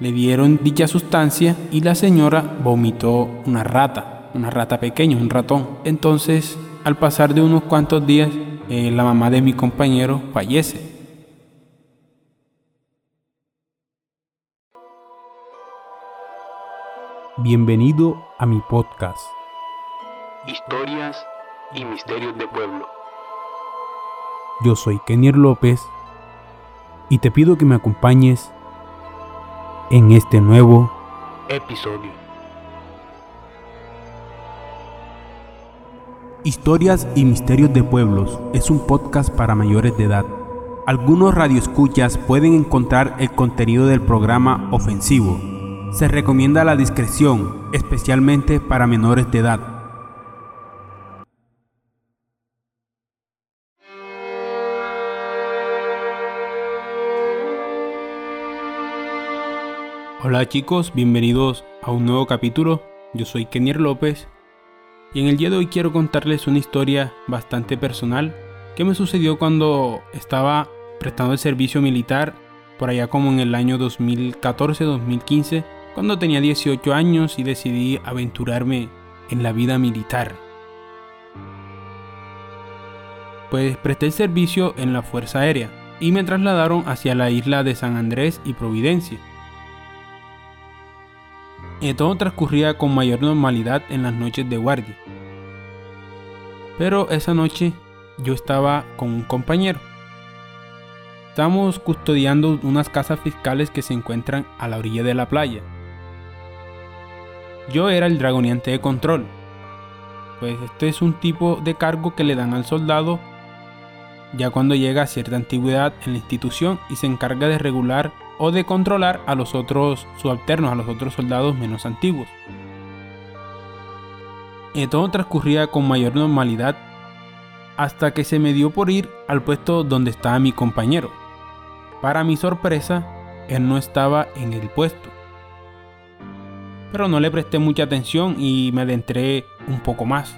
Le dieron dicha sustancia y la señora vomitó una rata, una rata pequeña, un ratón. Entonces, al pasar de unos cuantos días, eh, la mamá de mi compañero fallece. Bienvenido a mi podcast. Historias y misterios de pueblo. Yo soy Kenier López y te pido que me acompañes en este nuevo episodio. Historias y Misterios de Pueblos es un podcast para mayores de edad. Algunos radioescuchas pueden encontrar el contenido del programa ofensivo. Se recomienda la discreción, especialmente para menores de edad. Hola chicos, bienvenidos a un nuevo capítulo. Yo soy Kenier López y en el día de hoy quiero contarles una historia bastante personal que me sucedió cuando estaba prestando el servicio militar por allá como en el año 2014-2015, cuando tenía 18 años y decidí aventurarme en la vida militar. Pues presté el servicio en la Fuerza Aérea y me trasladaron hacia la isla de San Andrés y Providencia y todo transcurría con mayor normalidad en las noches de guardia. Pero esa noche yo estaba con un compañero. Estamos custodiando unas casas fiscales que se encuentran a la orilla de la playa. Yo era el dragoniante de control. Pues este es un tipo de cargo que le dan al soldado ya cuando llega a cierta antigüedad en la institución y se encarga de regular o de controlar a los otros subalternos, a los otros soldados menos antiguos. Y todo transcurría con mayor normalidad hasta que se me dio por ir al puesto donde estaba mi compañero. Para mi sorpresa, él no estaba en el puesto. Pero no le presté mucha atención y me adentré un poco más.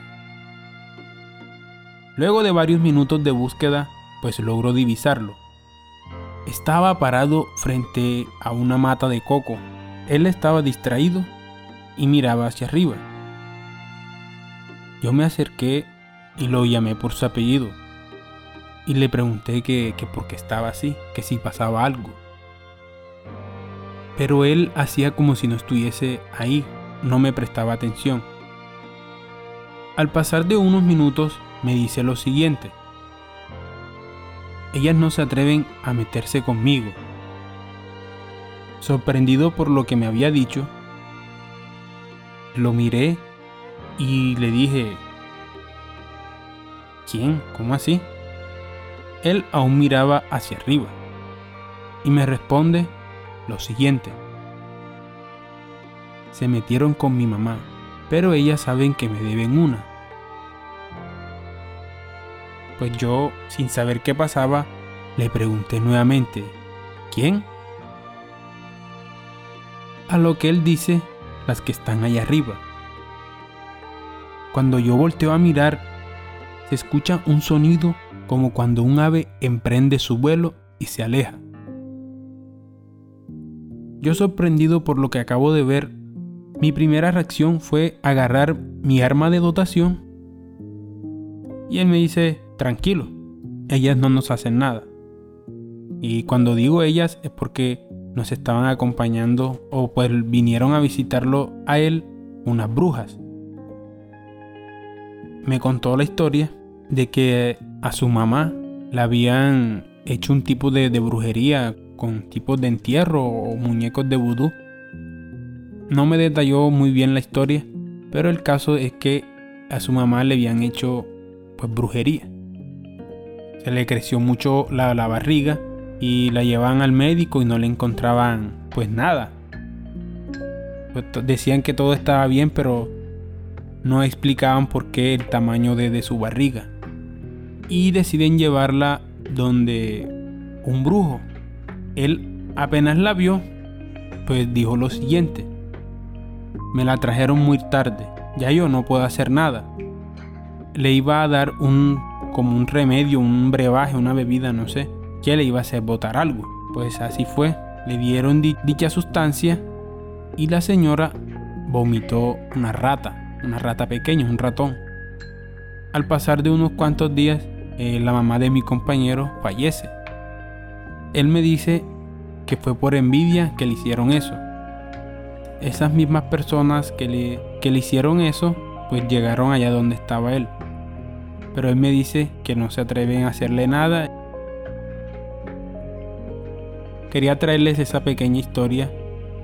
Luego de varios minutos de búsqueda, pues logro divisarlo. Estaba parado frente a una mata de coco. Él estaba distraído y miraba hacia arriba. Yo me acerqué y lo llamé por su apellido. Y le pregunté que, que por qué estaba así, que si pasaba algo. Pero él hacía como si no estuviese ahí, no me prestaba atención. Al pasar de unos minutos me dice lo siguiente ellas no se atreven a meterse conmigo. Sorprendido por lo que me había dicho, lo miré y le dije, ¿quién? ¿Cómo así? Él aún miraba hacia arriba y me responde lo siguiente. Se metieron con mi mamá, pero ellas saben que me deben una. Pues yo, sin saber qué pasaba, le pregunté nuevamente, ¿quién? A lo que él dice, las que están allá arriba. Cuando yo volteo a mirar, se escucha un sonido como cuando un ave emprende su vuelo y se aleja. Yo sorprendido por lo que acabo de ver, mi primera reacción fue agarrar mi arma de dotación y él me dice, tranquilo, ellas no nos hacen nada. Y cuando digo ellas es porque nos estaban acompañando o pues vinieron a visitarlo a él unas brujas. Me contó la historia de que a su mamá le habían hecho un tipo de, de brujería con tipos de entierro o muñecos de vudú. No me detalló muy bien la historia, pero el caso es que a su mamá le habían hecho pues brujería. Se le creció mucho la, barriga y la llevaban al médico y no le encontraban pues nada. Pues, decían que todo estaba bien, pero no explicaban por qué el tamaño de, de su barriga. Y deciden llevarla donde un brujo. Él apenas la vio, pues dijo lo siguiente. Me la trajeron muy tarde, ya yo no puedo hacer nada. Le iba a dar un como un remedio, un brebaje, una bebida, no sé, que le iba a hacer botar algo. Pues así fue, le dieron dicha sustancia y la señora vomitó una rata, una rata pequeña, un ratón. Al pasar de unos cuantos días, eh, la mamá de mi compañero fallece. Él me dice que fue por envidia que le hicieron eso. Esas mismas personas que le, que le hicieron eso, pues llegaron allá donde estaba él. Pero él me dice que no se atreven a hacerle nada. Quería traerles esa pequeña historia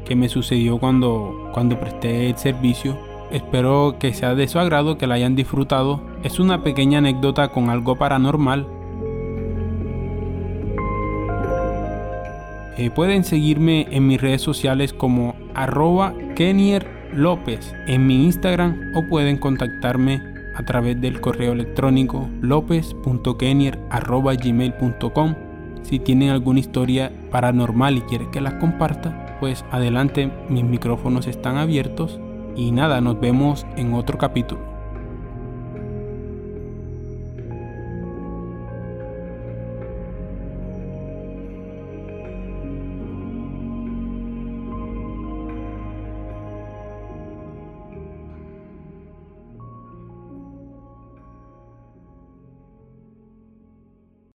que me sucedió cuando, cuando presté el servicio. Espero que sea de su agrado, que la hayan disfrutado. Es una pequeña anécdota con algo paranormal. Eh, pueden seguirme en mis redes sociales como arroba Kenier López en mi Instagram o pueden contactarme a través del correo electrónico lopez.kenier.gmail.com Si tienen alguna historia paranormal y quieren que las comparta, pues adelante mis micrófonos están abiertos y nada, nos vemos en otro capítulo.